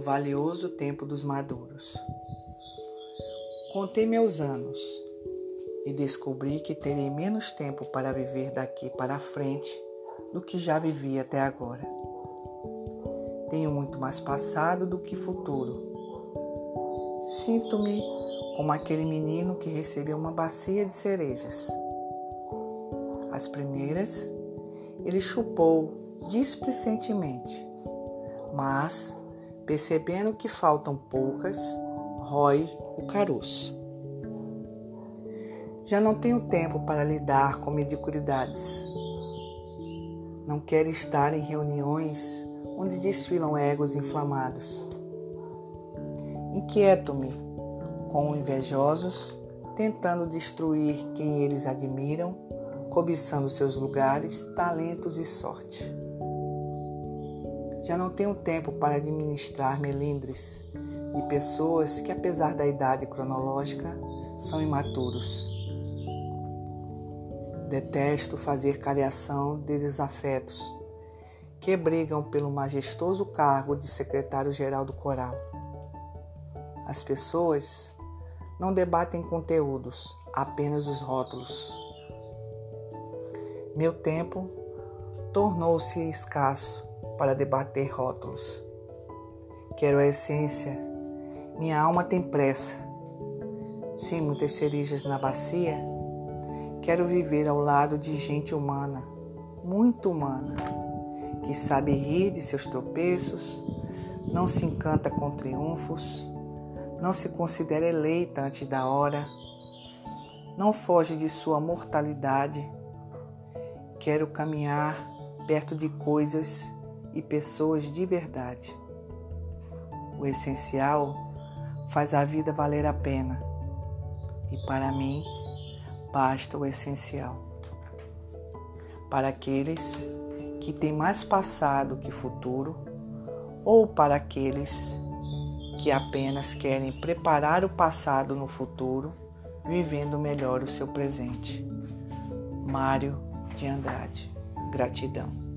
valioso tempo dos maduros. Contei meus anos e descobri que terei menos tempo para viver daqui para frente do que já vivi até agora. Tenho muito mais passado do que futuro. Sinto-me como aquele menino que recebeu uma bacia de cerejas. As primeiras ele chupou displicentemente, mas, percebendo que faltam poucas, rói o caroço. Já não tenho tempo para lidar com mediocridades. Não quero estar em reuniões onde desfilam egos inflamados. Inquieto-me com invejosos, tentando destruir quem eles admiram, cobiçando seus lugares, talentos e sorte. Já não tenho tempo para administrar melindres de pessoas que, apesar da idade cronológica, são imaturos. Detesto fazer cariação de desafetos que brigam pelo majestoso cargo de secretário-geral do coral. As pessoas não debatem conteúdos, apenas os rótulos. Meu tempo tornou-se escasso para debater rótulos. Quero a essência, minha alma tem pressa. Sem muitas cerejas na bacia, quero viver ao lado de gente humana, muito humana, que sabe rir de seus tropeços, não se encanta com triunfos, não se considera eleita antes da hora, não foge de sua mortalidade. Quero caminhar perto de coisas e pessoas de verdade. O essencial faz a vida valer a pena e para mim basta o essencial. Para aqueles que têm mais passado que futuro ou para aqueles que apenas querem preparar o passado no futuro, vivendo melhor o seu presente. Mário de Andrade. Gratidão.